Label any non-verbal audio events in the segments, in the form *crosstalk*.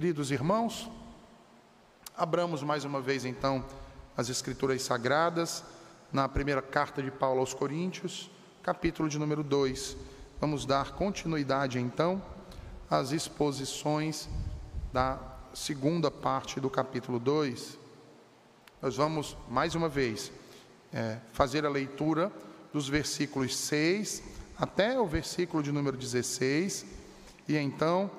Queridos irmãos, abramos mais uma vez então as Escrituras Sagradas na primeira carta de Paulo aos Coríntios, capítulo de número 2. Vamos dar continuidade então às exposições da segunda parte do capítulo 2. Nós vamos mais uma vez é, fazer a leitura dos versículos 6 até o versículo de número 16 e então.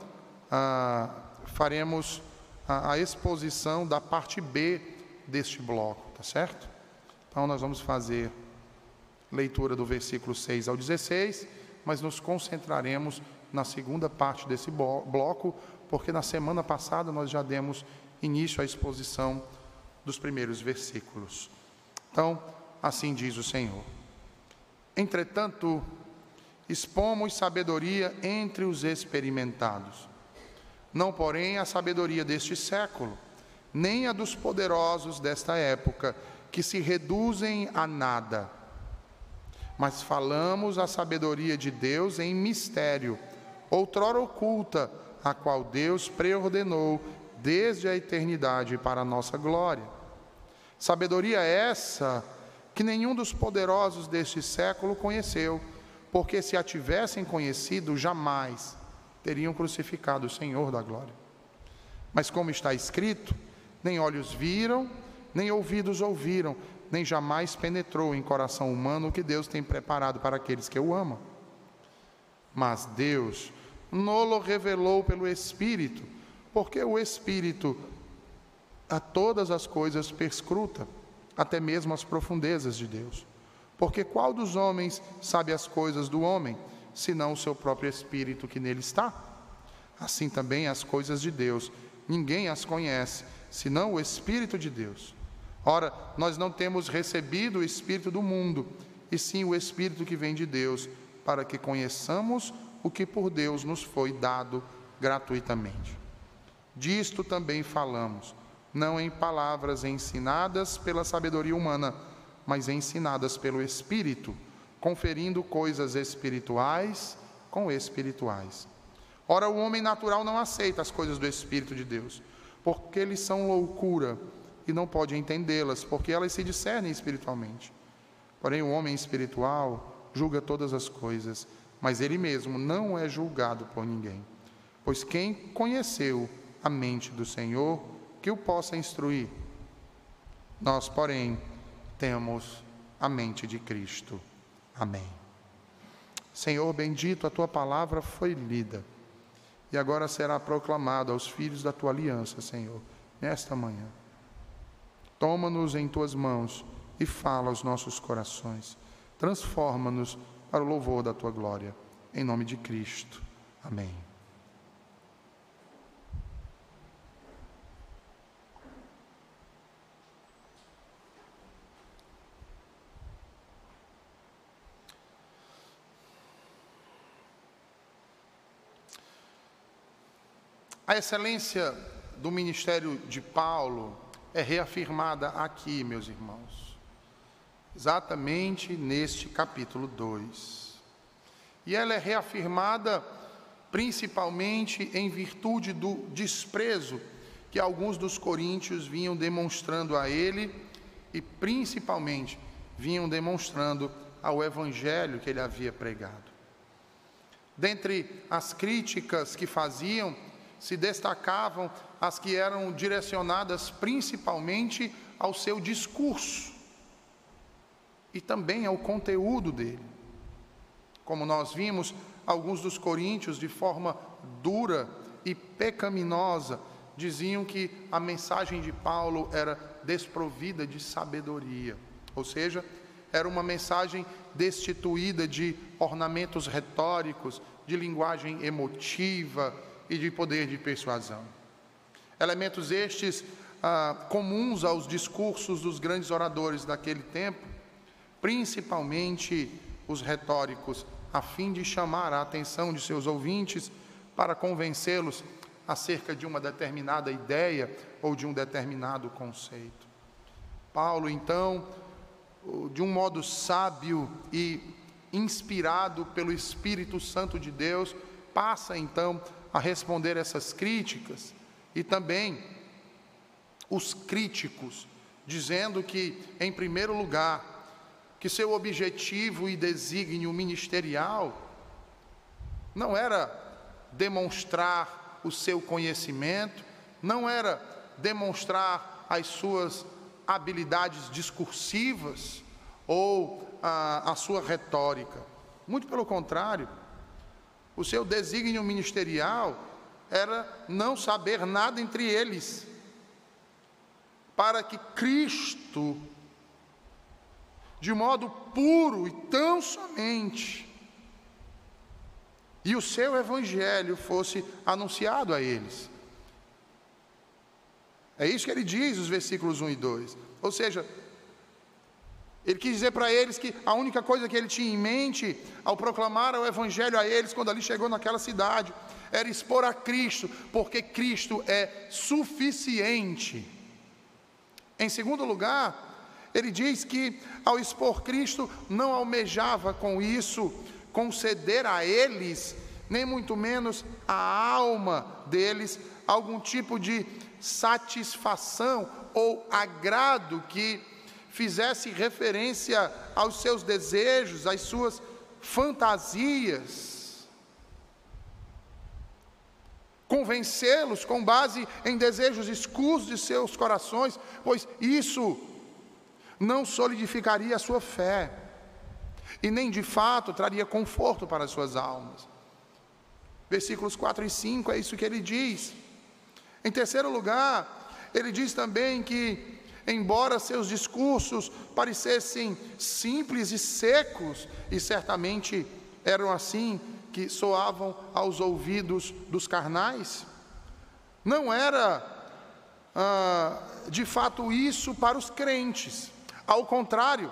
Ah, faremos a, a exposição da parte B deste bloco, tá certo? Então nós vamos fazer leitura do versículo 6 ao 16, mas nos concentraremos na segunda parte desse bloco, porque na semana passada nós já demos início à exposição dos primeiros versículos. Então, assim diz o Senhor. Entretanto, expomos sabedoria entre os experimentados não porém a sabedoria deste século, nem a dos poderosos desta época, que se reduzem a nada. Mas falamos a sabedoria de Deus em mistério, outrora oculta, a qual Deus preordenou desde a eternidade para a nossa glória. Sabedoria essa que nenhum dos poderosos deste século conheceu, porque se a tivessem conhecido, jamais teriam crucificado o Senhor da glória. Mas como está escrito, nem olhos viram, nem ouvidos ouviram, nem jamais penetrou em coração humano o que Deus tem preparado para aqueles que o amam. Mas Deus nolo revelou pelo Espírito, porque o Espírito a todas as coisas perscruta, até mesmo as profundezas de Deus. Porque qual dos homens sabe as coisas do homem, senão o seu próprio espírito que nele está. Assim também as coisas de Deus, ninguém as conhece, senão o Espírito de Deus. Ora, nós não temos recebido o Espírito do mundo, e sim o Espírito que vem de Deus, para que conheçamos o que por Deus nos foi dado gratuitamente. Disto também falamos, não em palavras ensinadas pela sabedoria humana, mas ensinadas pelo Espírito conferindo coisas espirituais com espirituais. Ora, o homem natural não aceita as coisas do Espírito de Deus, porque eles são loucura e não pode entendê-las, porque elas se discernem espiritualmente. Porém, o homem espiritual julga todas as coisas, mas ele mesmo não é julgado por ninguém. Pois quem conheceu a mente do Senhor, que o possa instruir. Nós, porém, temos a mente de Cristo. Amém. Senhor bendito, a tua palavra foi lida e agora será proclamada aos filhos da tua aliança, Senhor, nesta manhã. Toma-nos em tuas mãos e fala aos nossos corações. Transforma-nos para o louvor da tua glória. Em nome de Cristo. Amém. A excelência do ministério de Paulo é reafirmada aqui, meus irmãos, exatamente neste capítulo 2. E ela é reafirmada principalmente em virtude do desprezo que alguns dos coríntios vinham demonstrando a ele e principalmente vinham demonstrando ao evangelho que ele havia pregado. Dentre as críticas que faziam, se destacavam as que eram direcionadas principalmente ao seu discurso e também ao conteúdo dele. Como nós vimos, alguns dos coríntios, de forma dura e pecaminosa, diziam que a mensagem de Paulo era desprovida de sabedoria, ou seja, era uma mensagem destituída de ornamentos retóricos, de linguagem emotiva, e de poder de persuasão. Elementos estes ah, comuns aos discursos dos grandes oradores daquele tempo, principalmente os retóricos, a fim de chamar a atenção de seus ouvintes para convencê-los acerca de uma determinada ideia ou de um determinado conceito. Paulo, então, de um modo sábio e inspirado pelo Espírito Santo de Deus, passa então a responder essas críticas, e também os críticos, dizendo que, em primeiro lugar, que seu objetivo e desígnio ministerial não era demonstrar o seu conhecimento, não era demonstrar as suas habilidades discursivas ou a, a sua retórica. Muito pelo contrário, o seu desígnio ministerial era não saber nada entre eles, para que Cristo, de modo puro e tão somente, e o seu evangelho fosse anunciado a eles. É isso que ele diz, os versículos 1 e 2. Ou seja, ele quis dizer para eles que a única coisa que ele tinha em mente ao proclamar o evangelho a eles, quando ali chegou naquela cidade, era expor a Cristo, porque Cristo é suficiente. Em segundo lugar, ele diz que ao expor Cristo, não almejava com isso conceder a eles, nem muito menos a alma deles, algum tipo de satisfação ou agrado que fizesse referência aos seus desejos, às suas fantasias. Convencê-los com base em desejos escusos de seus corações, pois isso não solidificaria a sua fé e nem de fato traria conforto para as suas almas. Versículos 4 e 5 é isso que ele diz. Em terceiro lugar, ele diz também que embora seus discursos parecessem simples e secos, e certamente eram assim que soavam aos ouvidos dos carnais, não era ah, de fato isso para os crentes, ao contrário,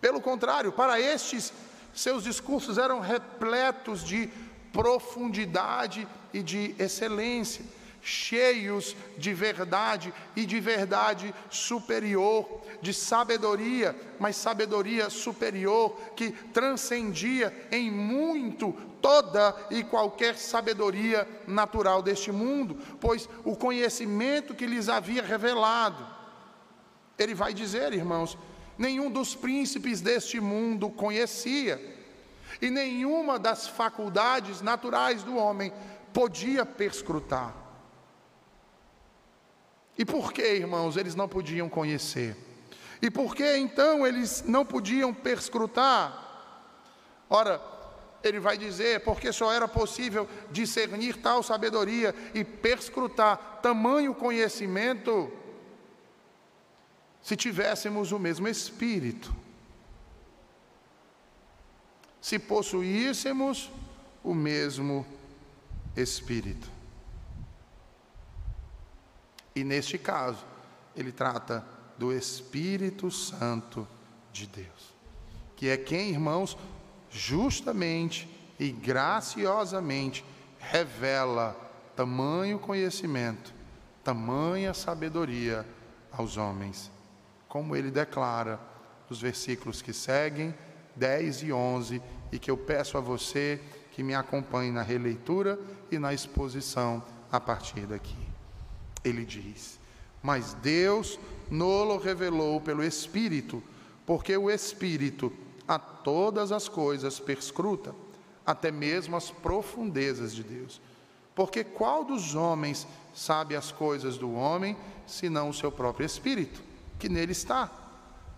pelo contrário, para estes, seus discursos eram repletos de profundidade e de excelência cheios de verdade e de verdade superior, de sabedoria, mas sabedoria superior que transcendia em muito toda e qualquer sabedoria natural deste mundo, pois o conhecimento que lhes havia revelado, ele vai dizer, irmãos, nenhum dos príncipes deste mundo conhecia, e nenhuma das faculdades naturais do homem podia perscrutar. E por que, irmãos, eles não podiam conhecer? E por que então eles não podiam perscrutar? Ora, ele vai dizer, porque só era possível discernir tal sabedoria e perscrutar tamanho conhecimento se tivéssemos o mesmo espírito. Se possuíssemos o mesmo espírito. E neste caso, ele trata do Espírito Santo de Deus, que é quem, irmãos, justamente e graciosamente revela tamanho conhecimento, tamanha sabedoria aos homens, como ele declara nos versículos que seguem, 10 e 11, e que eu peço a você que me acompanhe na releitura e na exposição a partir daqui ele diz. Mas Deus nolo revelou pelo Espírito, porque o Espírito a todas as coisas perscruta, até mesmo as profundezas de Deus. Porque qual dos homens sabe as coisas do homem, senão o seu próprio Espírito, que nele está?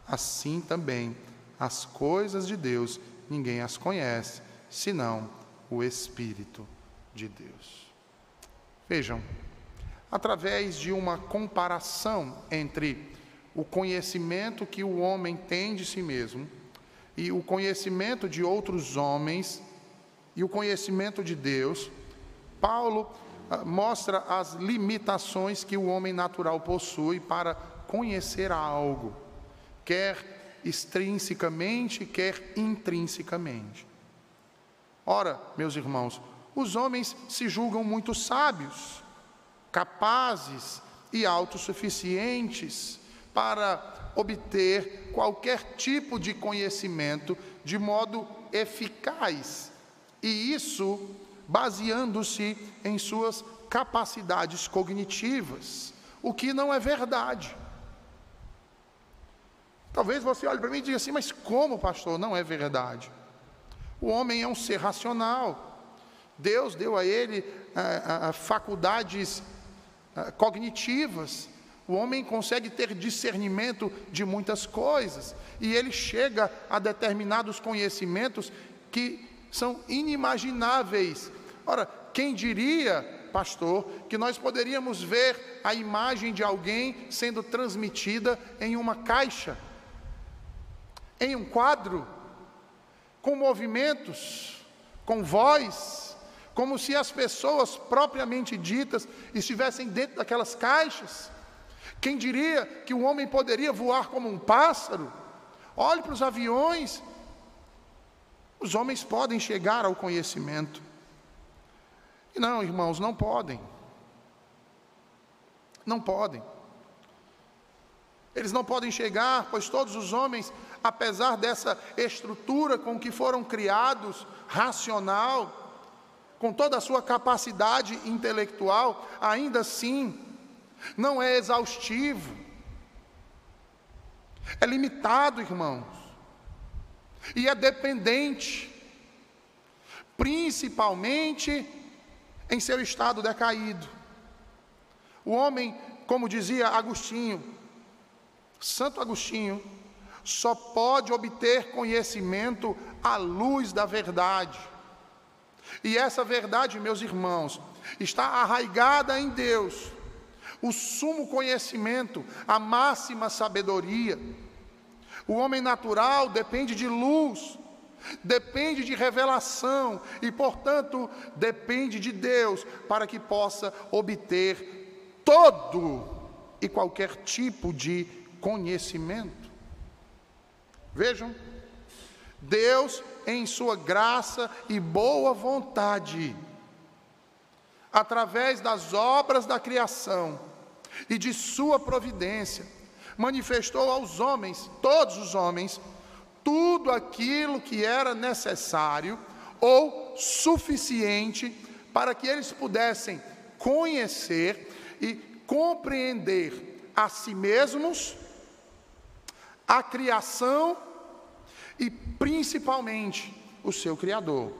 Assim também, as coisas de Deus, ninguém as conhece, senão o Espírito de Deus. Vejam, através de uma comparação entre o conhecimento que o homem tem de si mesmo e o conhecimento de outros homens e o conhecimento de Deus, Paulo ah, mostra as limitações que o homem natural possui para conhecer algo, quer extrinsecamente, quer intrinsecamente. Ora, meus irmãos, os homens se julgam muito sábios, capazes e autossuficientes para obter qualquer tipo de conhecimento de modo eficaz, e isso baseando-se em suas capacidades cognitivas, o que não é verdade. Talvez você olhe para mim e diga assim, mas como, pastor? Não é verdade. O homem é um ser racional. Deus deu a ele ah, ah, faculdades cognitivas. O homem consegue ter discernimento de muitas coisas. E ele chega a determinados conhecimentos que são inimagináveis. Ora, quem diria, pastor, que nós poderíamos ver a imagem de alguém sendo transmitida em uma caixa, em um quadro, com movimentos, com voz, como se as pessoas propriamente ditas estivessem dentro daquelas caixas. Quem diria que o homem poderia voar como um pássaro? Olhe para os aviões, os homens podem chegar ao conhecimento. E não, irmãos, não podem. Não podem. Eles não podem chegar, pois todos os homens, apesar dessa estrutura com que foram criados, racional, com toda a sua capacidade intelectual, ainda assim, não é exaustivo, é limitado, irmãos e é dependente, principalmente em seu estado decaído. O homem, como dizia Agostinho, Santo Agostinho, só pode obter conhecimento à luz da verdade. E essa verdade, meus irmãos, está arraigada em Deus, o sumo conhecimento, a máxima sabedoria. O homem natural depende de luz, depende de revelação e, portanto, depende de Deus para que possa obter todo e qualquer tipo de conhecimento. Vejam, Deus, em Sua graça e boa vontade, através das obras da criação e de Sua providência, manifestou aos homens, todos os homens, tudo aquilo que era necessário ou suficiente para que eles pudessem conhecer e compreender a si mesmos, a criação principalmente o seu Criador.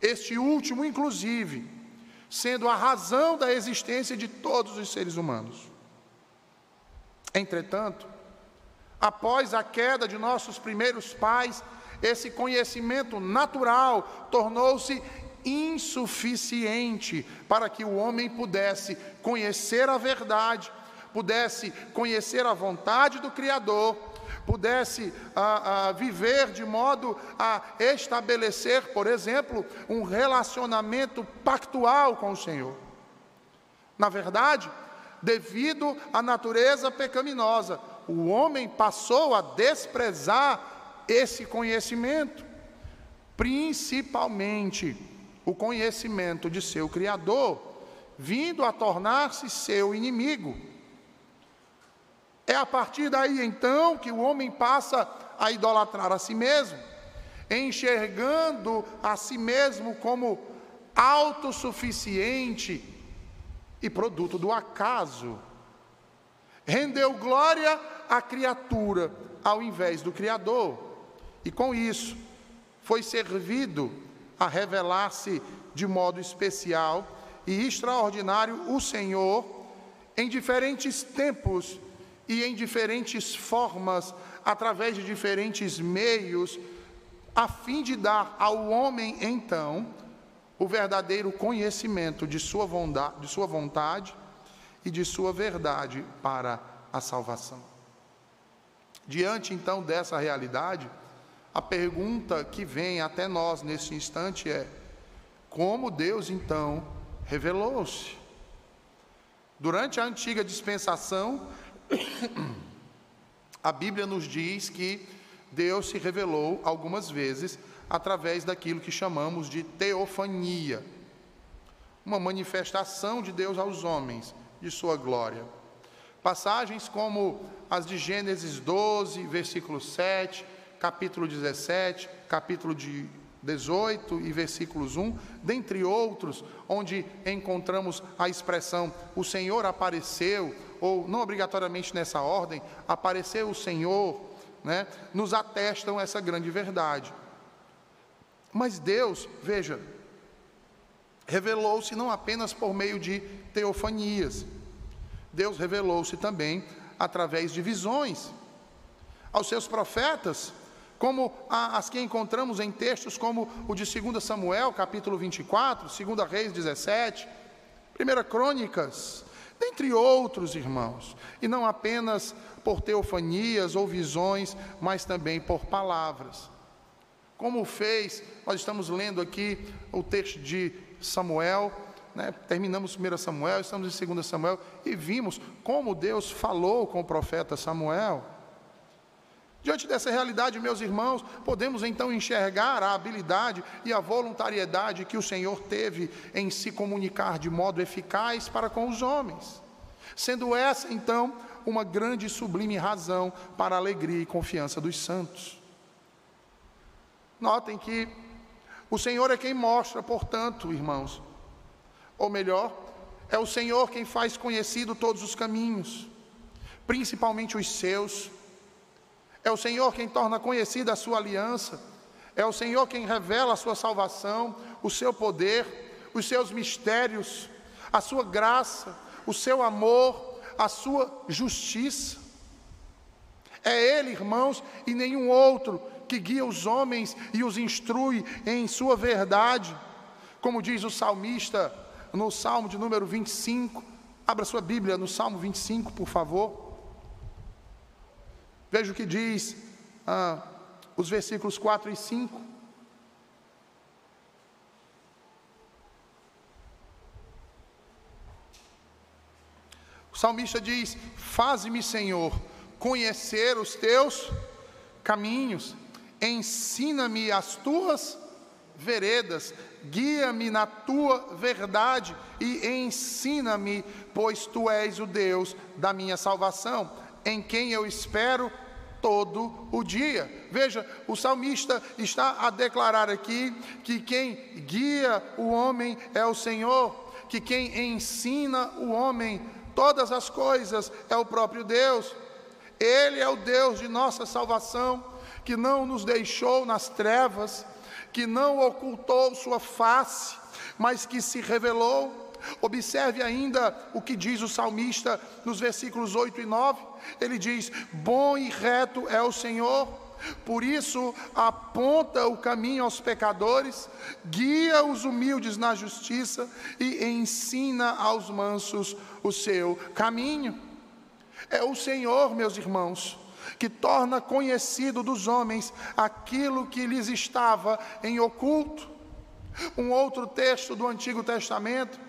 Este último, inclusive, sendo a razão da existência de todos os seres humanos. Entretanto, após a queda de nossos primeiros pais, esse conhecimento natural tornou-se insuficiente para que o homem pudesse conhecer a verdade, pudesse conhecer a vontade do Criador, pudesse ah, ah, viver de modo a estabelecer, por exemplo, um relacionamento pactual com o Senhor. Na verdade, devido à natureza pecaminosa. O homem passou a desprezar esse conhecimento, principalmente o conhecimento de seu Criador, vindo a tornar-se seu inimigo. É a partir daí então que o homem passa a idolatrar a si mesmo, enxergando a si mesmo como autossuficiente e produto do acaso. Rendeu glória à criatura ao invés do Criador, e com isso foi servido a revelar-se de modo especial e extraordinário o Senhor em diferentes tempos e em diferentes formas, através de diferentes meios, a fim de dar ao homem então o verdadeiro conhecimento de sua, vontade, de sua vontade e de sua verdade para a salvação. Diante então dessa realidade, a pergunta que vem até nós nesse instante é: como Deus então revelou-se? Durante a antiga dispensação, a Bíblia nos diz que Deus se revelou algumas vezes através daquilo que chamamos de teofania uma manifestação de Deus aos homens, de sua glória. Passagens como as de Gênesis 12, versículo 7, capítulo 17, capítulo de 18 e versículos 1, dentre outros, onde encontramos a expressão o Senhor apareceu, ou não obrigatoriamente nessa ordem, apareceu o Senhor, né, nos atestam essa grande verdade. Mas Deus, veja, revelou-se não apenas por meio de teofanias, Deus revelou-se também através de visões. Aos seus profetas, como as que encontramos em textos como o de 2 Samuel, capítulo 24, 2 Reis 17, 1 Crônicas, dentre outros irmãos, e não apenas por teofanias ou visões, mas também por palavras. Como fez, nós estamos lendo aqui o texto de Samuel, né, terminamos 1 Samuel, estamos em 2 Samuel, e vimos como Deus falou com o profeta Samuel. Diante dessa realidade, meus irmãos, podemos então enxergar a habilidade e a voluntariedade que o Senhor teve em se comunicar de modo eficaz para com os homens. Sendo essa, então, uma grande e sublime razão para a alegria e confiança dos santos. Notem que o Senhor é quem mostra, portanto, irmãos, ou melhor, é o Senhor quem faz conhecido todos os caminhos, principalmente os seus é o Senhor quem torna conhecida a sua aliança. É o Senhor quem revela a sua salvação, o seu poder, os seus mistérios, a sua graça, o seu amor, a sua justiça. É Ele, irmãos, e nenhum outro que guia os homens e os instrui em sua verdade. Como diz o salmista no Salmo de número 25. Abra sua Bíblia no Salmo 25, por favor. Veja o que diz ah, os versículos 4 e 5. O salmista diz: Faze-me, Senhor, conhecer os teus caminhos, ensina-me as tuas veredas, guia-me na tua verdade e ensina-me, pois tu és o Deus da minha salvação, em quem eu espero todo o dia. Veja, o salmista está a declarar aqui que quem guia o homem é o Senhor, que quem ensina o homem todas as coisas é o próprio Deus. Ele é o Deus de nossa salvação, que não nos deixou nas trevas, que não ocultou sua face, mas que se revelou Observe ainda o que diz o salmista nos versículos 8 e 9. Ele diz: Bom e reto é o Senhor, por isso aponta o caminho aos pecadores, guia os humildes na justiça e ensina aos mansos o seu caminho. É o Senhor, meus irmãos, que torna conhecido dos homens aquilo que lhes estava em oculto. Um outro texto do Antigo Testamento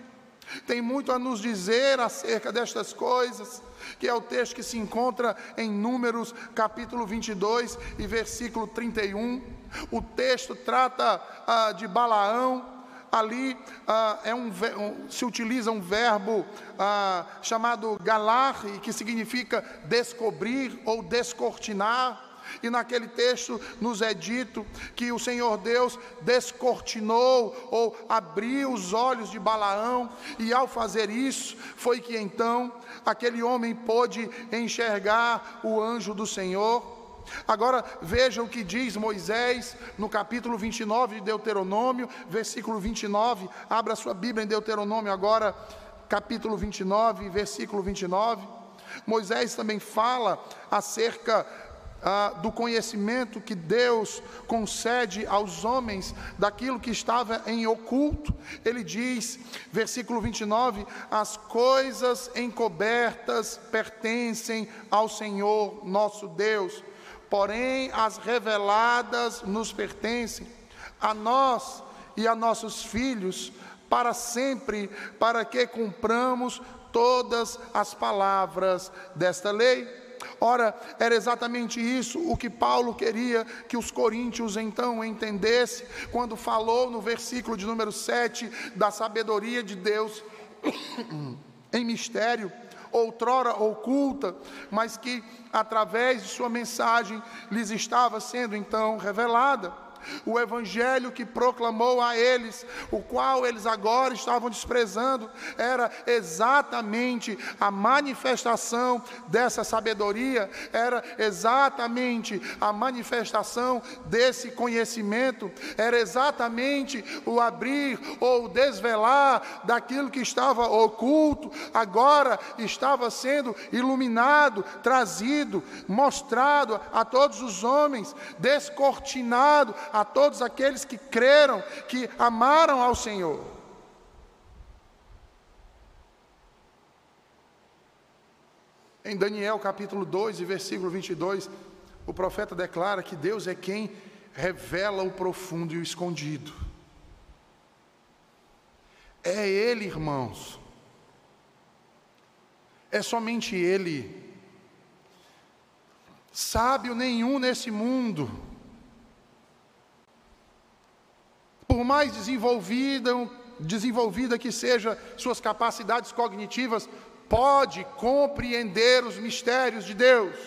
tem muito a nos dizer acerca destas coisas, que é o texto que se encontra em Números capítulo 22 e versículo 31. O texto trata ah, de Balaão, ali ah, é um, se utiliza um verbo ah, chamado galar, que significa descobrir ou descortinar. E naquele texto nos é dito que o Senhor Deus descortinou ou abriu os olhos de Balaão, e ao fazer isso, foi que então aquele homem pôde enxergar o anjo do Senhor. Agora veja o que diz Moisés no capítulo 29 de Deuteronômio, versículo 29. Abra sua Bíblia em Deuteronômio agora, capítulo 29, versículo 29. Moisés também fala acerca ah, do conhecimento que Deus concede aos homens daquilo que estava em oculto. Ele diz, versículo 29, as coisas encobertas pertencem ao Senhor nosso Deus, porém as reveladas nos pertencem, a nós e a nossos filhos, para sempre, para que cumpramos todas as palavras desta lei. Ora, era exatamente isso o que Paulo queria que os coríntios então entendessem, quando falou no versículo de número 7 da sabedoria de Deus *coughs* em mistério, outrora oculta, mas que através de sua mensagem lhes estava sendo então revelada. O evangelho que proclamou a eles, o qual eles agora estavam desprezando, era exatamente a manifestação dessa sabedoria, era exatamente a manifestação desse conhecimento, era exatamente o abrir ou desvelar daquilo que estava oculto, agora estava sendo iluminado, trazido, mostrado a todos os homens, descortinado a todos aqueles que creram, que amaram ao Senhor. Em Daniel capítulo 2 e versículo 22, o profeta declara que Deus é quem revela o profundo e o escondido. É Ele, irmãos. É somente Ele. Sábio nenhum nesse mundo, por mais desenvolvida, desenvolvida que seja suas capacidades cognitivas, pode compreender os mistérios de Deus.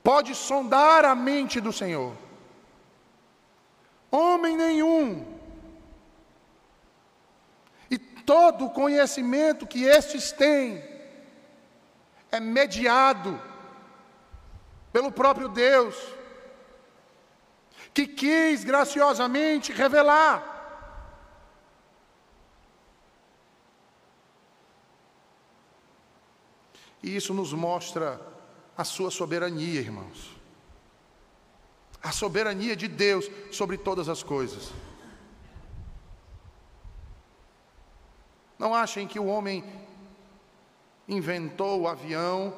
Pode sondar a mente do Senhor. Homem nenhum. E todo o conhecimento que estes têm é mediado pelo próprio Deus, que quis graciosamente revelar. E isso nos mostra a sua soberania, irmãos. A soberania de Deus sobre todas as coisas. Não achem que o homem inventou o avião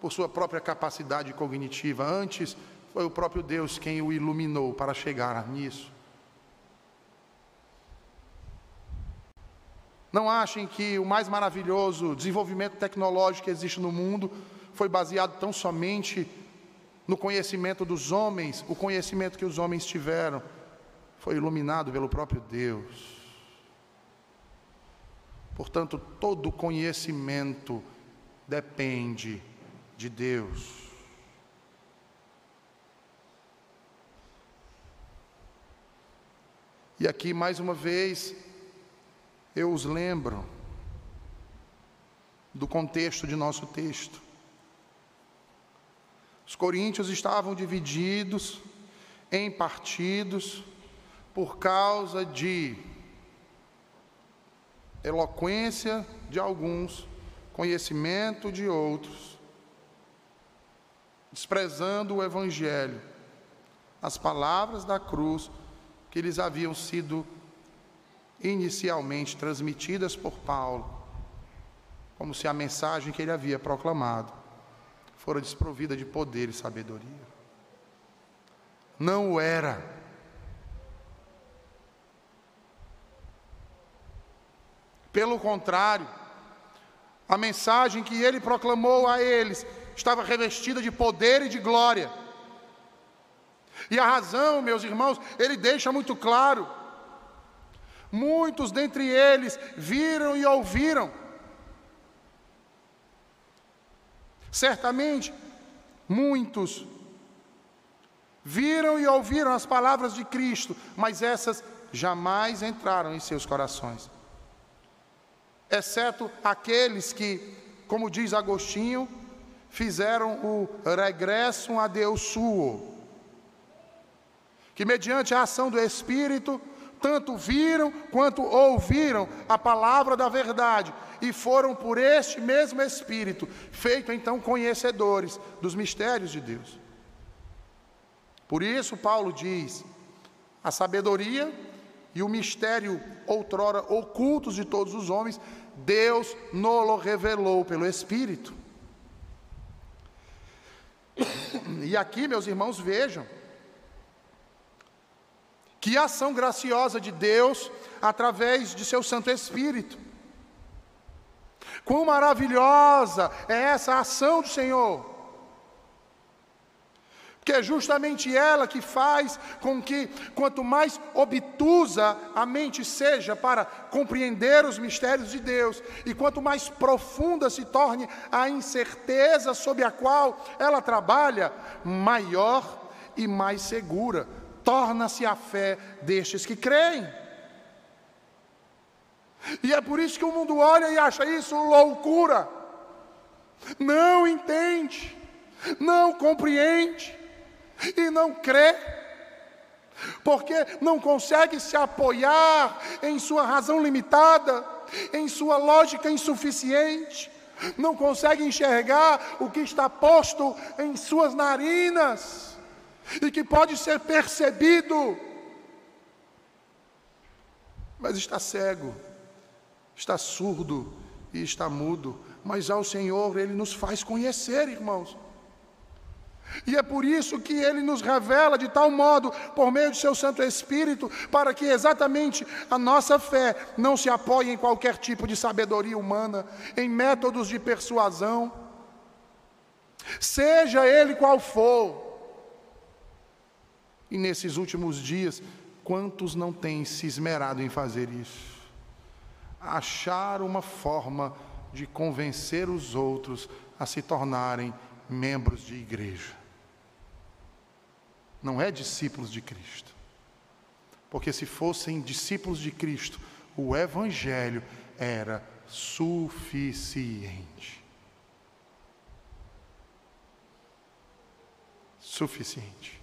por sua própria capacidade cognitiva. Antes, foi o próprio Deus quem o iluminou para chegar nisso. Não achem que o mais maravilhoso desenvolvimento tecnológico que existe no mundo foi baseado tão somente no conhecimento dos homens, o conhecimento que os homens tiveram foi iluminado pelo próprio Deus. Portanto, todo conhecimento depende de Deus. E aqui, mais uma vez, eu os lembro do contexto de nosso texto. Os coríntios estavam divididos em partidos por causa de eloquência de alguns, conhecimento de outros, desprezando o Evangelho, as palavras da cruz que lhes haviam sido inicialmente transmitidas por Paulo, como se a mensagem que ele havia proclamado fora desprovida de poder e sabedoria. Não o era. Pelo contrário, a mensagem que ele proclamou a eles estava revestida de poder e de glória. E a razão, meus irmãos, ele deixa muito claro. Muitos dentre eles viram e ouviram. Certamente, muitos viram e ouviram as palavras de Cristo, mas essas jamais entraram em seus corações exceto aqueles que, como diz Agostinho, fizeram o regresso a Deus suo, que mediante a ação do Espírito, tanto viram quanto ouviram a palavra da verdade e foram por este mesmo Espírito, feito então conhecedores dos mistérios de Deus. Por isso, Paulo diz: a sabedoria e o mistério outrora ocultos de todos os homens, Deus nolo revelou pelo Espírito. *coughs* E aqui, meus irmãos, vejam que ação graciosa de Deus através de seu Santo Espírito. Quão maravilhosa é essa ação do Senhor. que é justamente ela que faz com que, quanto mais obtusa a mente seja para compreender os mistérios de Deus, e quanto mais profunda se torne a incerteza sob a qual ela trabalha, maior e mais segura torna-se a fé destes que creem. E é por isso que o mundo olha e acha isso loucura, não entende, não compreende e não crê, porque não consegue se apoiar em sua razão limitada, em sua lógica insuficiente, não consegue enxergar o que está posto em suas narinas e que pode ser percebido, mas está cego, está surdo e está mudo, mas ao Senhor Ele nos faz conhecer, irmãos. E é por isso que ele nos revela de tal modo, por meio de seu Santo Espírito, para que exatamente a nossa fé não se apoie em qualquer tipo de sabedoria humana, em métodos de persuasão, seja ele qual for. E nesses últimos dias, quantos não têm se esmerado em fazer isso? Achar uma forma de convencer os outros a se tornarem membros de igreja. Não é discípulos de Cristo. Porque se fossem discípulos de Cristo, o Evangelho era suficiente. Suficiente.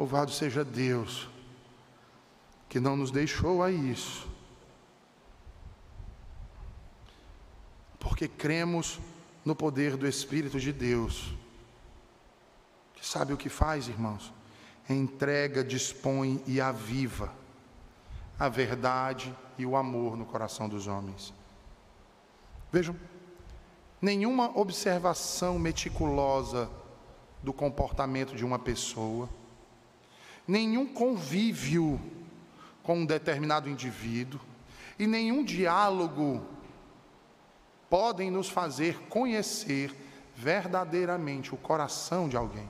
Louvado seja Deus, que não nos deixou a isso, porque cremos no poder do Espírito de Deus, que sabe o que faz, irmãos? Entrega, dispõe e aviva a verdade e o amor no coração dos homens. Vejam, nenhuma observação meticulosa do comportamento de uma pessoa, nenhum convívio com um determinado indivíduo e nenhum diálogo podem nos fazer conhecer verdadeiramente o coração de alguém.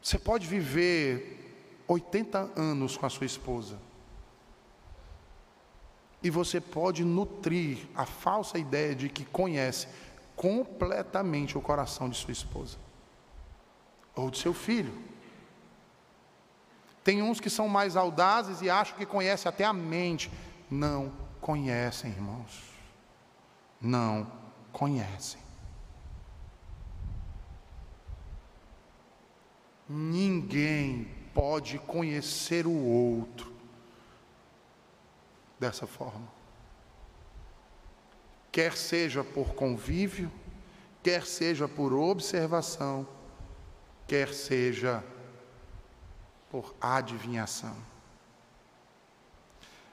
Você pode viver 80 anos com a sua esposa. E você pode nutrir a falsa ideia de que conhece completamente o coração de sua esposa ou de seu filho. Tem uns que são mais audazes e acham que conhecem até a mente. Não conhecem, irmãos. Não conhecem. Ninguém pode conhecer o outro dessa forma. Quer seja por convívio, quer seja por observação, quer seja por adivinhação.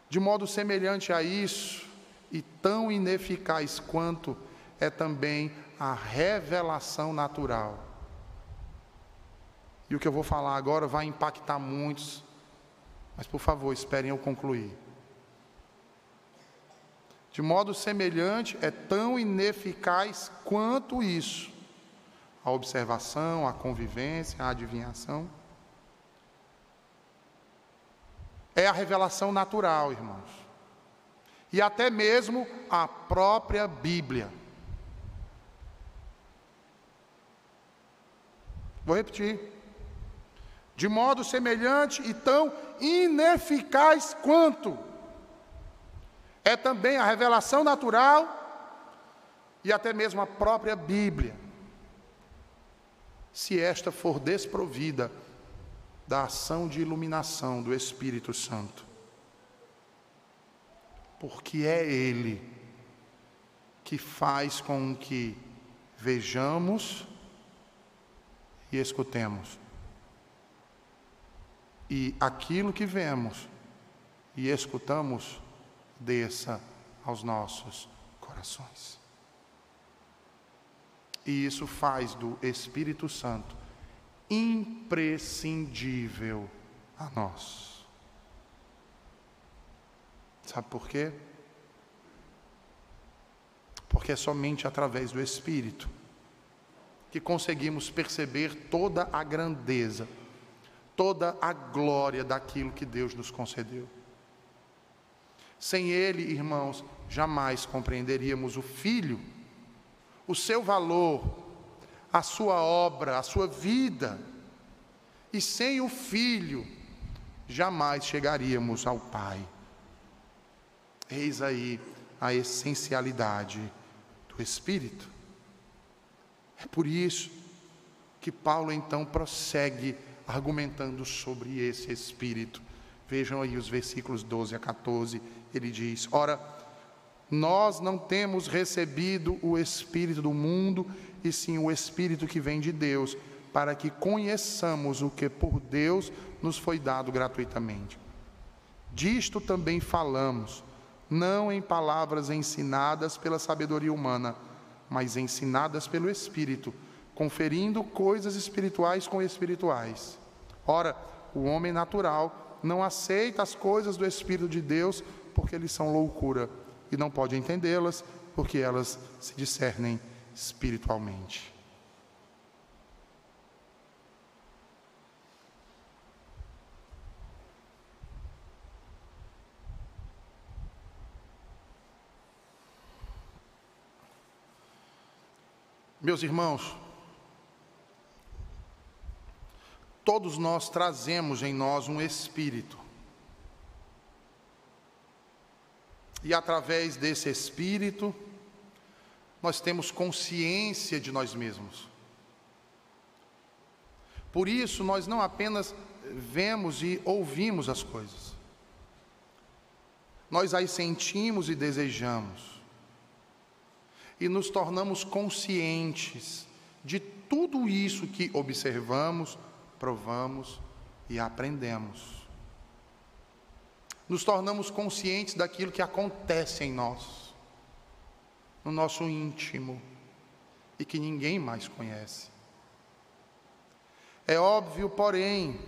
De modo semelhante a isso, e tão ineficaz quanto é também a revelação natural. E o que eu vou falar agora vai impactar muitos, mas por favor, esperem eu concluir. De modo semelhante, é tão ineficaz quanto isso a observação, a convivência, a adivinhação. é a revelação natural, irmãos. E até mesmo a própria Bíblia. Vou repetir. De modo semelhante e tão ineficaz quanto é também a revelação natural e até mesmo a própria Bíblia. Se esta for desprovida da ação de iluminação do Espírito Santo. Porque é Ele que faz com que vejamos e escutemos. E aquilo que vemos e escutamos desça aos nossos corações. E isso faz do Espírito Santo imprescindível a nós. Sabe por quê? porque é somente através do Espírito que conseguimos perceber toda a grandeza, toda a glória daquilo que Deus nos concedeu. Sem Ele, irmãos, jamais compreenderíamos o Filho, o seu valor, a sua obra, a sua vida. E sem o Filho, jamais chegaríamos ao Pai. Eis aí a essencialidade do Espírito. É por isso que Paulo então prossegue argumentando sobre esse Espírito. Vejam aí os versículos 12 a 14. Ele diz: Ora, nós não temos recebido o Espírito do mundo, e sim o Espírito que vem de Deus, para que conheçamos o que por Deus nos foi dado gratuitamente. Disto também falamos não em palavras ensinadas pela sabedoria humana, mas ensinadas pelo Espírito, conferindo coisas espirituais com espirituais. Ora, o homem natural não aceita as coisas do Espírito de Deus porque eles são loucura e não pode entendê-las porque elas se discernem espiritualmente. Meus irmãos, todos nós trazemos em nós um espírito. E através desse espírito, nós temos consciência de nós mesmos. Por isso, nós não apenas vemos e ouvimos as coisas, nós as sentimos e desejamos e nos tornamos conscientes de tudo isso que observamos, provamos e aprendemos. Nos tornamos conscientes daquilo que acontece em nós, no nosso íntimo, e que ninguém mais conhece. É óbvio, porém,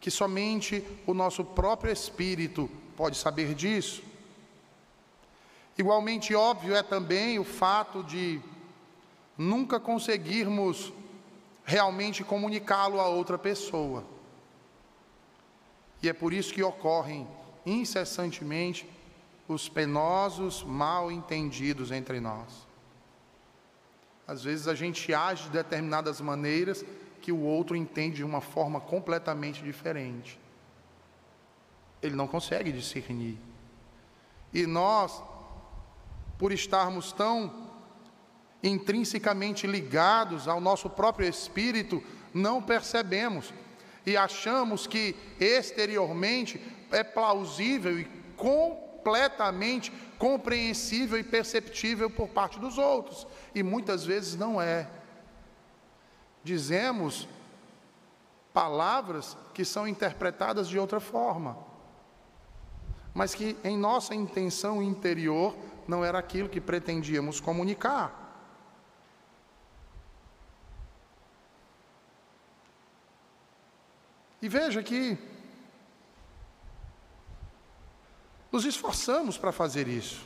que somente o nosso próprio espírito pode saber disso. Igualmente óbvio é também o fato de nunca conseguirmos realmente comunicá-lo a outra pessoa. E é por isso que ocorrem incessantemente os penosos mal entendidos entre nós. Às vezes a gente age de determinadas maneiras que o outro entende de uma forma completamente diferente. Ele não consegue discernir. E nós por estarmos tão intrinsecamente ligados ao nosso próprio espírito, não percebemos e achamos que exteriormente é plausível e completamente compreensível e perceptível por parte dos outros, e muitas vezes não é. Dizemos palavras que são interpretadas de outra forma, mas que em nossa intenção interior não era aquilo que pretendíamos comunicar. E veja que nos esforçamos para fazer isso.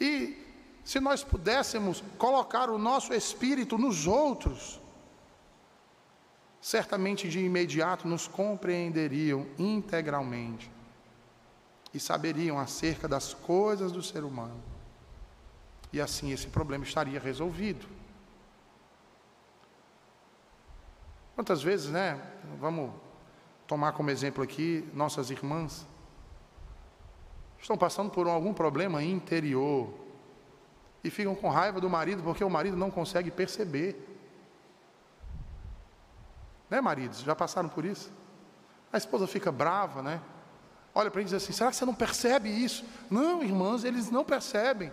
E se nós pudéssemos colocar o nosso espírito nos outros, certamente de imediato nos compreenderiam integralmente e saberiam acerca das coisas do ser humano. E assim esse problema estaria resolvido. Quantas vezes, né? Vamos tomar como exemplo aqui nossas irmãs estão passando por algum problema interior e ficam com raiva do marido porque o marido não consegue perceber. Né, maridos? Já passaram por isso? A esposa fica brava, né? olha para ele e diz assim: será que você não percebe isso? Não, irmãs, eles não percebem.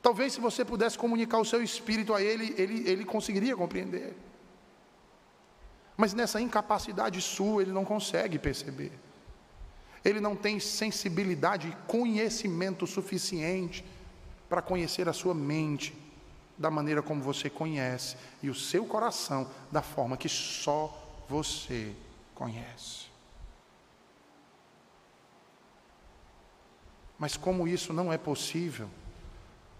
Talvez se você pudesse comunicar o seu espírito a ele, ele, ele conseguiria compreender. Mas nessa incapacidade sua, ele não consegue perceber. Ele não tem sensibilidade e conhecimento suficiente para conhecer a sua mente da maneira como você conhece e o seu coração da forma que só você conhece. Mas como isso não é possível,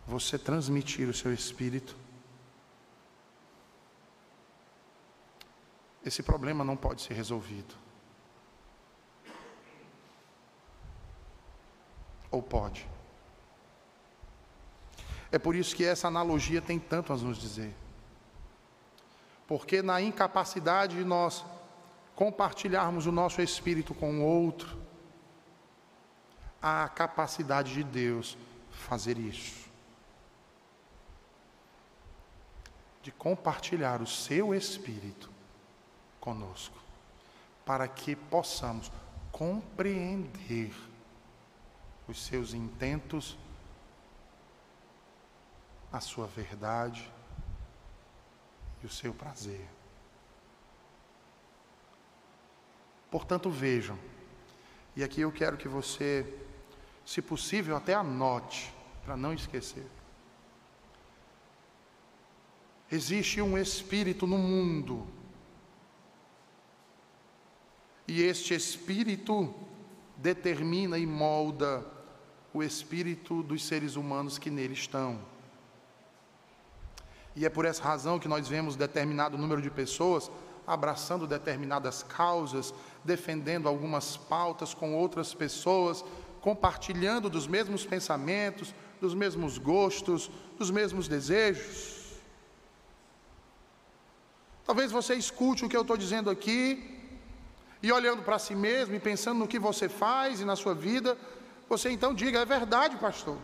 você transmitir o seu espírito, esse problema não pode ser resolvido. Ou pode? É por isso que essa analogia tem tanto a nos dizer. Porque na incapacidade de nós compartilharmos o nosso espírito com o outro, há a capacidade de Deus fazer isso. De compartilhar o seu espírito conosco, para que possamos compreender os seus intentos, a sua verdade e o seu prazer. Portanto, vejam, e aqui eu quero que você, se possível, até anote, para não esquecer. Existe um espírito no mundo, e este espírito determina e molda o espírito dos seres humanos que nele estão. E é por essa razão que nós vemos determinado número de pessoas abraçando determinadas causas, defendendo algumas pautas com outras pessoas, compartilhando dos mesmos pensamentos, dos mesmos gostos, dos mesmos desejos. Talvez você escute o que eu estou dizendo aqui, e olhando para si mesmo e pensando no que você faz e na sua vida, você então diga: é verdade, pastor.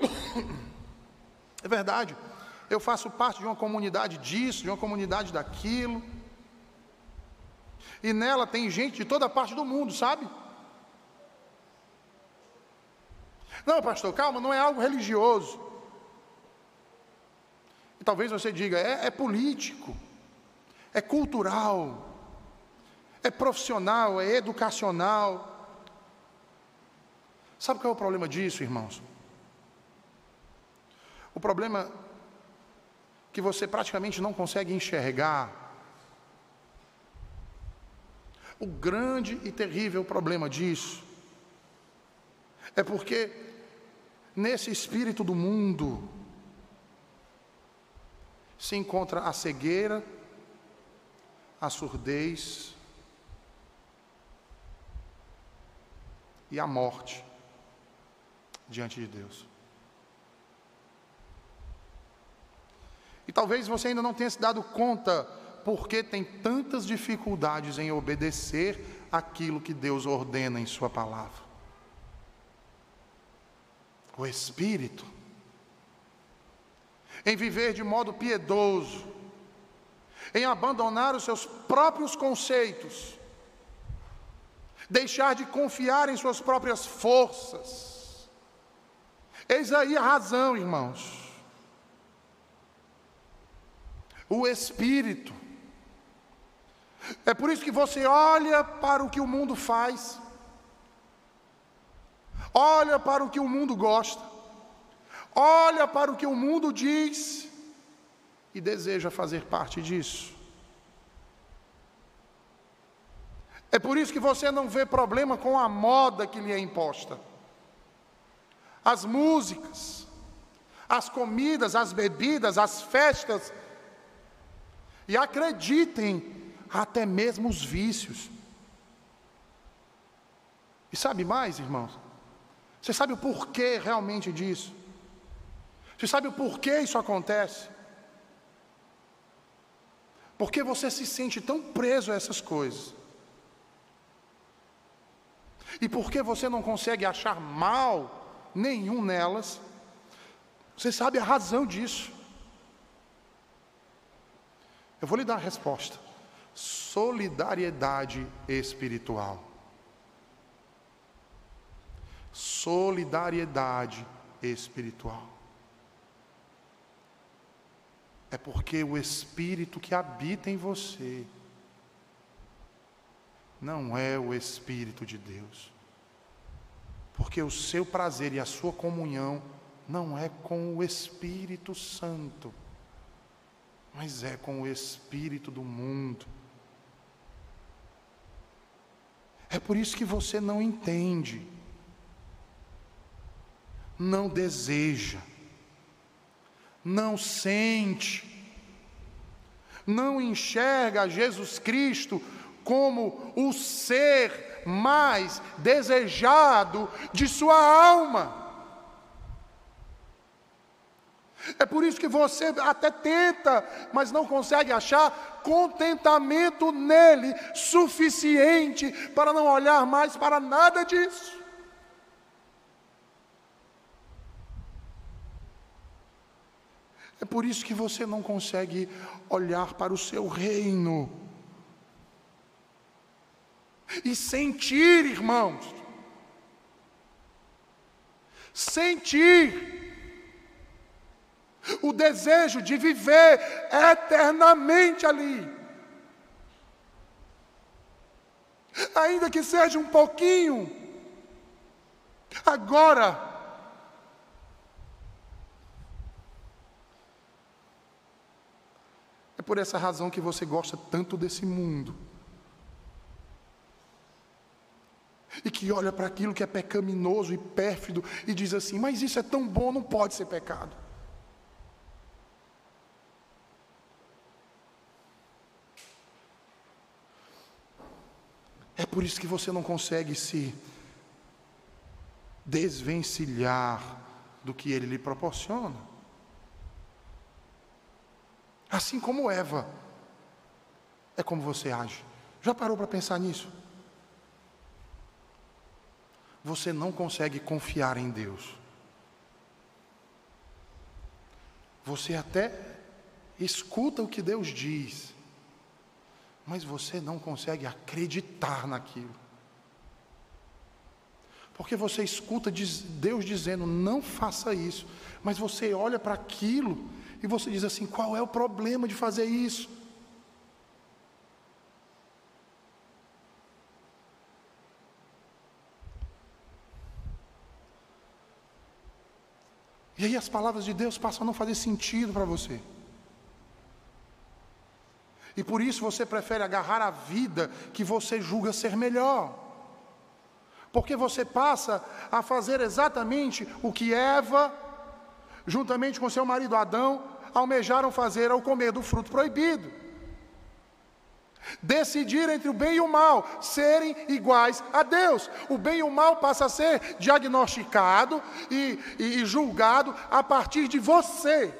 *coughs* É verdade. Eu faço parte de uma comunidade disso, de uma comunidade daquilo. E nela tem gente de toda parte do mundo, sabe? Não, pastor, calma, não é algo religioso. E talvez você diga, é, é político, é cultural, é profissional, é educacional. Sabe qual é o problema disso, irmãos? O problema que você praticamente não consegue enxergar. O grande e terrível problema disso é porque nesse espírito do mundo se encontra a cegueira, a surdez e a morte diante de Deus. E talvez você ainda não tenha se dado conta porque tem tantas dificuldades em obedecer aquilo que Deus ordena em Sua palavra. O Espírito, em viver de modo piedoso, em abandonar os seus próprios conceitos, deixar de confiar em suas próprias forças. Eis aí a razão, irmãos. O Espírito. É por isso que você olha para o que o mundo faz, olha para o que o mundo gosta, olha para o que o mundo diz e deseja fazer parte disso. É por isso que você não vê problema com a moda que lhe é imposta. As músicas, as comidas, as bebidas, as festas. E acreditem, até mesmo os vícios. E sabe mais, irmãos? Você sabe o porquê realmente disso? Você sabe o porquê isso acontece? Porque você se sente tão preso a essas coisas e porque você não consegue achar mal nenhum nelas, você sabe a razão disso. Eu vou lhe dar a resposta: solidariedade espiritual. Solidariedade espiritual. É porque o Espírito que habita em você não é o Espírito de Deus. Porque o seu prazer e a sua comunhão não é com o Espírito Santo, mas é com o Espírito do mundo. É por isso que você não entende. não deseja, não sente, não enxerga Jesus Cristo como o ser mais desejado de sua alma. É por isso que você até tenta, mas não consegue achar contentamento nele suficiente para não olhar mais para nada disso. É por isso que você não consegue olhar para o seu reino e sentir, irmãos, sentir o desejo de viver eternamente ali. Ainda que seja um pouquinho, agora. É por essa razão que você gosta tanto desse mundo. E que olha para aquilo que é pecaminoso e pérfido e diz assim: Mas isso é tão bom, não pode ser pecado. É por isso que você não consegue se desvencilhar do que ele lhe proporciona. Assim como Eva, é como você age. Já parou para pensar nisso? Você não consegue confiar em Deus. Você até escuta o que Deus diz, mas você não consegue acreditar naquilo. Porque você escuta Deus dizendo, não faça isso, mas você olha para aquilo e você diz assim: qual é o problema de fazer isso? E aí as palavras de Deus passam a não fazer sentido para você. E por isso você prefere agarrar a vida que você julga ser melhor. Porque você passa a fazer exatamente o que Eva, juntamente com seu marido Adão, almejaram fazer ao comer do fruto proibido. Decidir entre o bem e o mal, serem iguais a Deus. O bem e o mal passa a ser diagnosticado e, e, julgado a partir de você.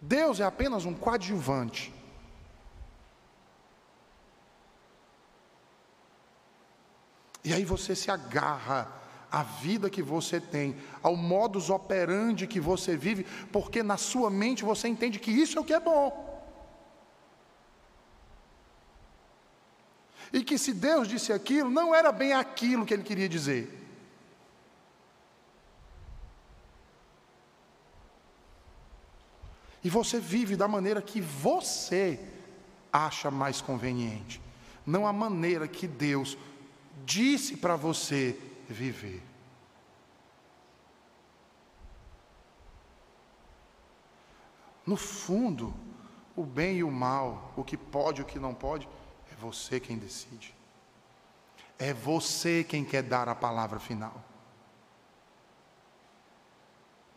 Deus é apenas um coadjuvante. E aí você se agarra à vida que você tem, ao modus operandi que você vive, porque na sua mente você entende que isso é o que é bom. E que se Deus disse aquilo, não era bem aquilo que ele queria dizer. E você vive da maneira que você acha mais conveniente, não a maneira que Deus disse para você viver. No fundo, o bem e o mal, o que pode e o que não pode, é você quem decide. É você quem quer dar a palavra final.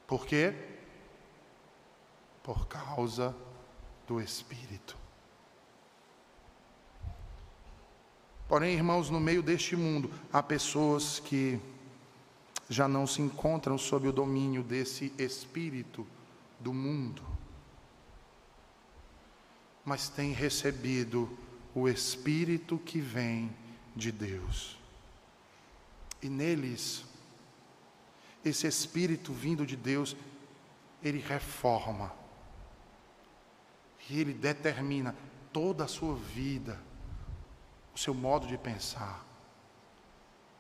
Por quê? por causa do Espírito. Porém, irmãos, no meio deste mundo, há pessoas que já não se encontram sob o domínio desse espírito do mundo, mas têm recebido o espírito que vem de Deus. E neles, esse espírito vindo de Deus, ele reforma, e Ele determina toda a sua vida, o seu modo de pensar.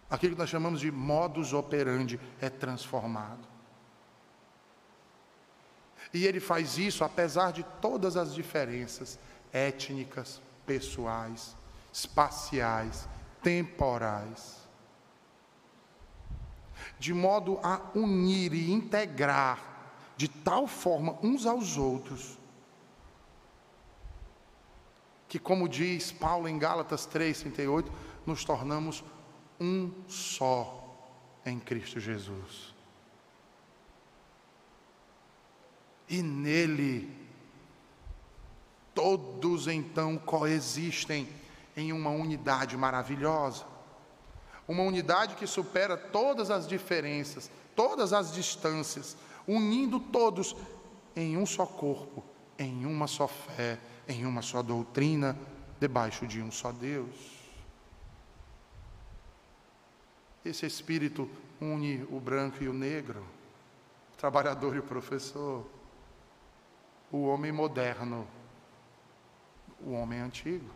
Aquilo que nós chamamos de modus operandi é transformado. E ele faz isso apesar de todas as diferenças étnicas, pessoais, espaciais, temporais. De modo a unir e integrar de tal forma uns aos outros que, como diz Paulo em Gálatas 3,38, nos tornamos um só em Cristo Jesus. E nele, todos então coexistem em uma unidade maravilhosa. Uma unidade que supera todas as diferenças, todas as distâncias, unindo todos em um só corpo, em uma só fé, em uma só doutrina, debaixo de um só Deus. Esse Espírito une o branco e o negro, o trabalhador e o professor, o homem moderno, o homem antigo.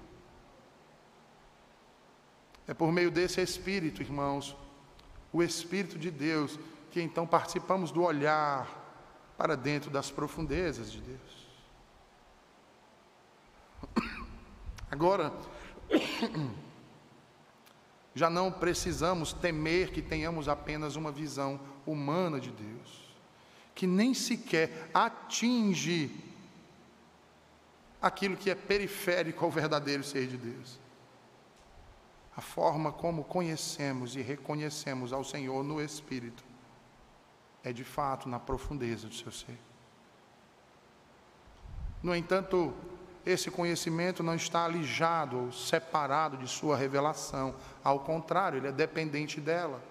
É por meio desse Espírito, irmãos, o Espírito de Deus, que então participamos do olhar para dentro das profundezas de Deus. Agora, *coughs* já não precisamos temer que tenhamos apenas uma visão humana de Deus, que nem sequer atinge aquilo que é periférico ao verdadeiro ser de Deus a forma como conhecemos e reconhecemos ao Senhor no Espírito é de fato na profundeza do seu ser. No entanto, esse conhecimento não está alijado ou separado de sua revelação, ao contrário, ele é dependente dela.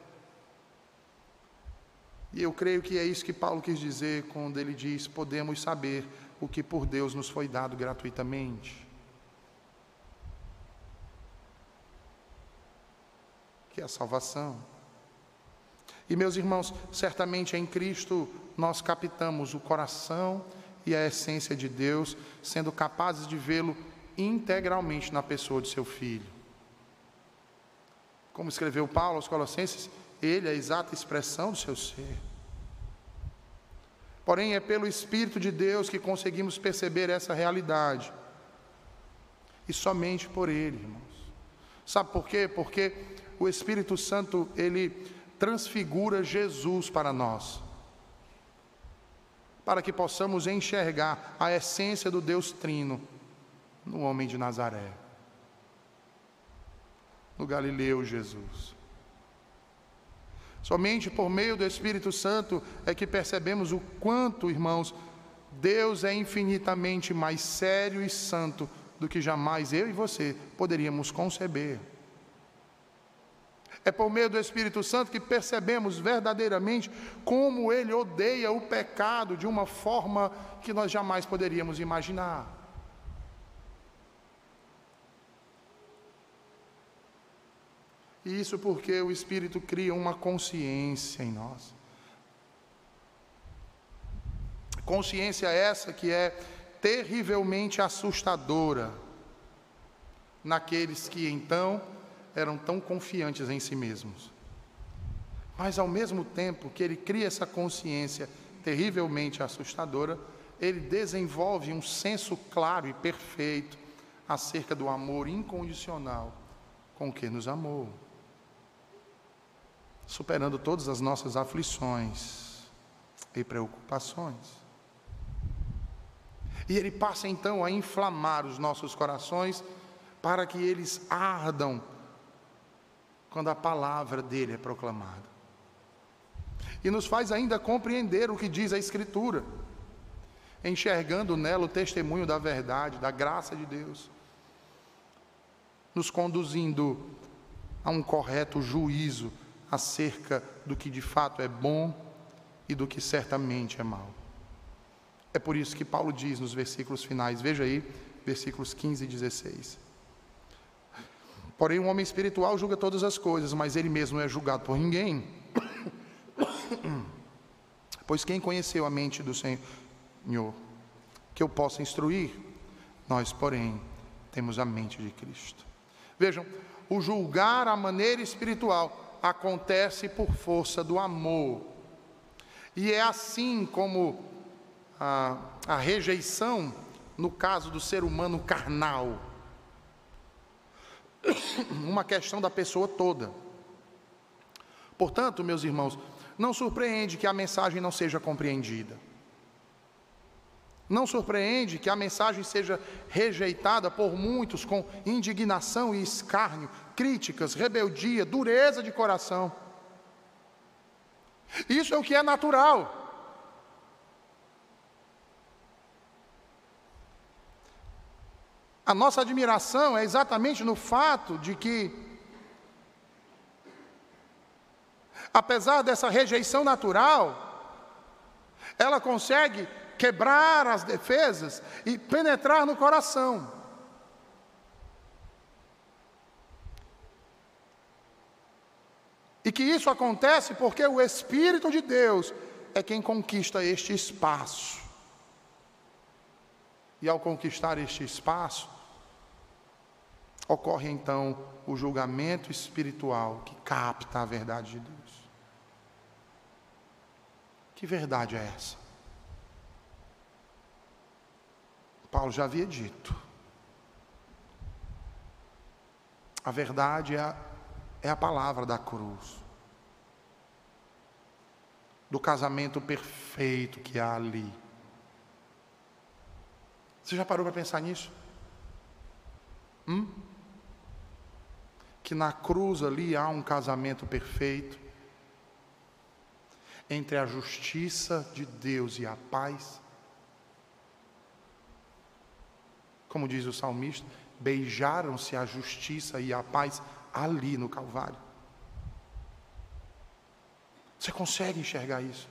E eu creio que é isso que Paulo quis dizer quando ele diz: podemos saber o que por Deus nos foi dado gratuitamente. que é a salvação. E meus irmãos, certamente em Cristo nós captamos o coração e a essência de Deus, sendo capazes de vê-lo integralmente na pessoa de seu filho. Como escreveu Paulo aos Colossenses, ele é a exata expressão do seu ser. Porém, é pelo Espírito de Deus que conseguimos perceber essa realidade. E somente por Ele, irmãos. Sabe por quê? Porque o Espírito Santo, ele transfigura Jesus para nós, para que possamos enxergar a essência do Deus Trino no homem de Nazaré, no Galileu Jesus. Somente por meio do Espírito Santo é que percebemos o quanto, irmãos, Deus é infinitamente mais sério e santo do que jamais eu e você poderíamos conceber. É por meio do Espírito Santo que percebemos verdadeiramente como ele odeia o pecado de uma forma que nós jamais poderíamos imaginar. E isso porque o Espírito cria uma consciência em nós. Consciência essa que é terrivelmente assustadora naqueles que então eram tão confiantes em si mesmos. Mas ao mesmo tempo que ele cria essa consciência terrivelmente assustadora, ele desenvolve um senso claro e perfeito acerca do amor incondicional com que nos amou, superando todas as nossas aflições e preocupações. E ele passa então a inflamar os nossos corações para que eles ardam quando a palavra dele é proclamada. E nos faz ainda compreender o que diz a Escritura, enxergando nela o testemunho da verdade, da graça de Deus, nos conduzindo a um correto juízo acerca do que de fato é bom e do que certamente é mal. É por isso que Paulo diz nos versículos finais, veja aí, versículos 15 e 16. Porém, o um homem espiritual julga todas as coisas, mas ele mesmo não é julgado por ninguém. *coughs* Pois quem conheceu a mente do Senhor, que eu possa instruir? Nós, porém, temos a mente de Cristo. Vejam, o julgar a maneira espiritual acontece por força do amor. E é assim como a, a rejeição, no caso do ser humano carnal, *coughs* uma questão da pessoa toda. Portanto, meus irmãos, não surpreende que a mensagem não seja compreendida. Não surpreende que a mensagem seja rejeitada por muitos com indignação e escárnio, críticas, rebeldia, dureza de coração. Isso é o que é natural. A nossa admiração é exatamente no fato de que, apesar dessa rejeição natural, ela consegue quebrar as defesas e penetrar no coração. E que isso acontece porque o Espírito de Deus é quem conquista este espaço. E ao conquistar este espaço, ocorre então o julgamento espiritual que capta a verdade de Deus. Que verdade é essa? Paulo já havia dito. A verdade é a é a palavra da cruz, do casamento perfeito que há ali. Você já parou para pensar nisso? Hum? Que na cruz ali há um casamento perfeito entre a justiça de Deus e a paz. Como diz o salmista, beijaram-se a justiça e a paz ali no Calvário. Você consegue enxergar isso?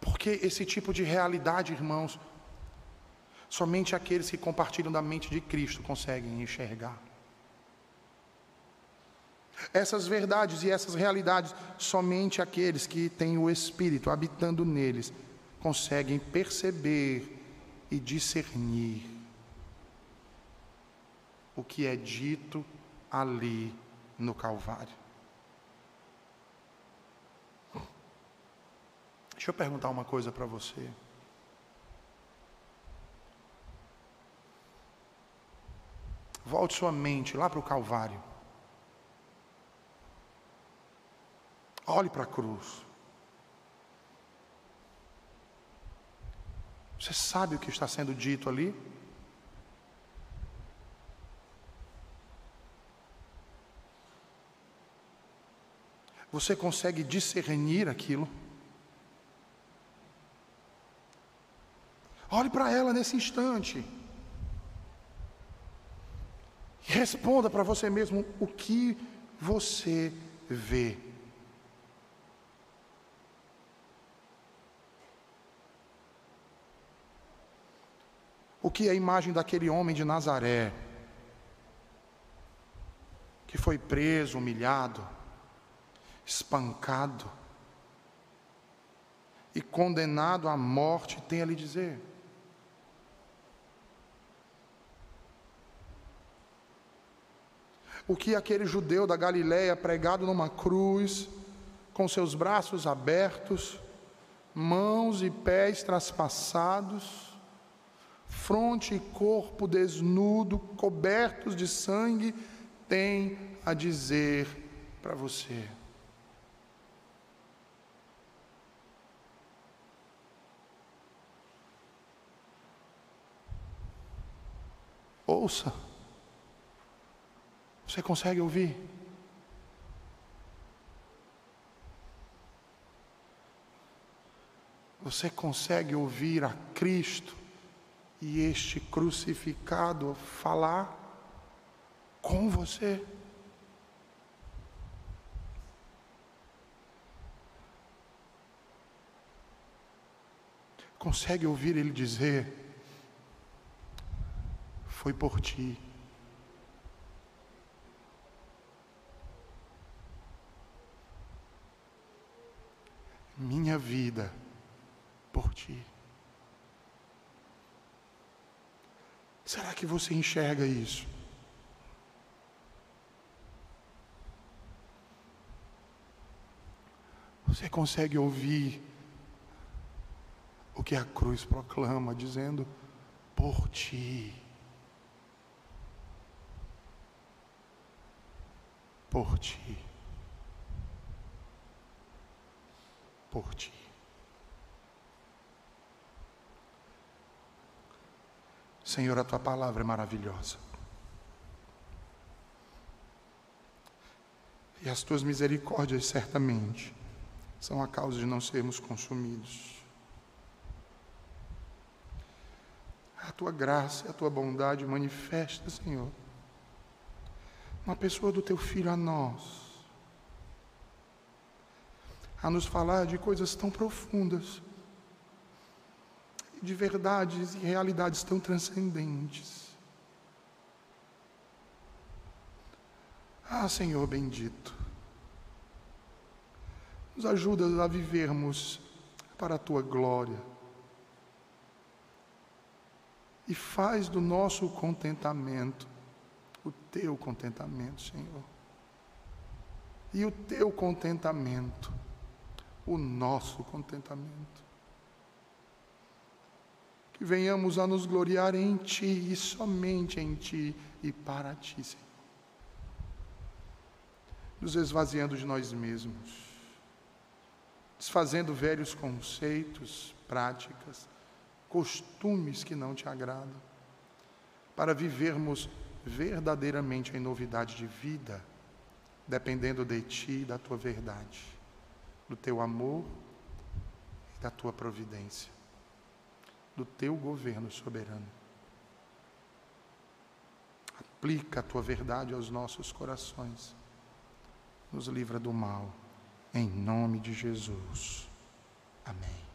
Porque esse tipo de realidade, irmãos, somente aqueles que compartilham da mente de Cristo conseguem enxergar. Essas verdades e essas realidades, somente aqueles que têm o Espírito habitando neles conseguem perceber e discernir o que é dito ali no Calvário. Deixa eu perguntar uma coisa para você. Volte sua mente lá para o Calvário. Olhe para a cruz. Você sabe o que está sendo dito ali? Você consegue discernir aquilo? Olhe para ela nesse instante. Responda para você mesmo o que você vê. O que é a imagem daquele homem de Nazaré, que foi preso, humilhado, espancado e condenado à morte, tem a lhe dizer. O que aquele judeu da Galiléia pregado numa cruz, com seus braços abertos, mãos e pés traspassados, fronte e corpo desnudo, cobertos de sangue, tem a dizer para você. Ouça. Você consegue ouvir? Você consegue ouvir a Cristo e este crucificado falar com você. Consegue ouvir ele dizer: Foi por ti. Minha vida por ti. Será que você enxerga isso? Você consegue ouvir o que a cruz proclama, dizendo: por ti. Por ti. Por ti. Senhor, a tua palavra é maravilhosa. E as tuas misericórdias certamente são a causa de não sermos consumidos. A tua graça e a tua bondade manifesta, Senhor, na pessoa do teu filho a nós, a nos falar de coisas tão profundas de verdades e realidades tão transcendentes. Ah, Senhor bendito, nos ajuda a vivermos para a tua glória e faz do nosso contentamento o teu contentamento, Senhor. E o teu contentamento, o nosso contentamento. Que venhamos a nos gloriar em Ti e somente em Ti e para Ti, Senhor. Nos esvaziando de nós mesmos, desfazendo velhos conceitos, práticas, costumes que não te agradam, para vivermos verdadeiramente em novidade de vida, dependendo de ti da tua verdade, do teu amor e da tua providência, do teu governo soberano. Aplica a tua verdade aos nossos corações, nos livra do mal, em nome de Jesus. Amém.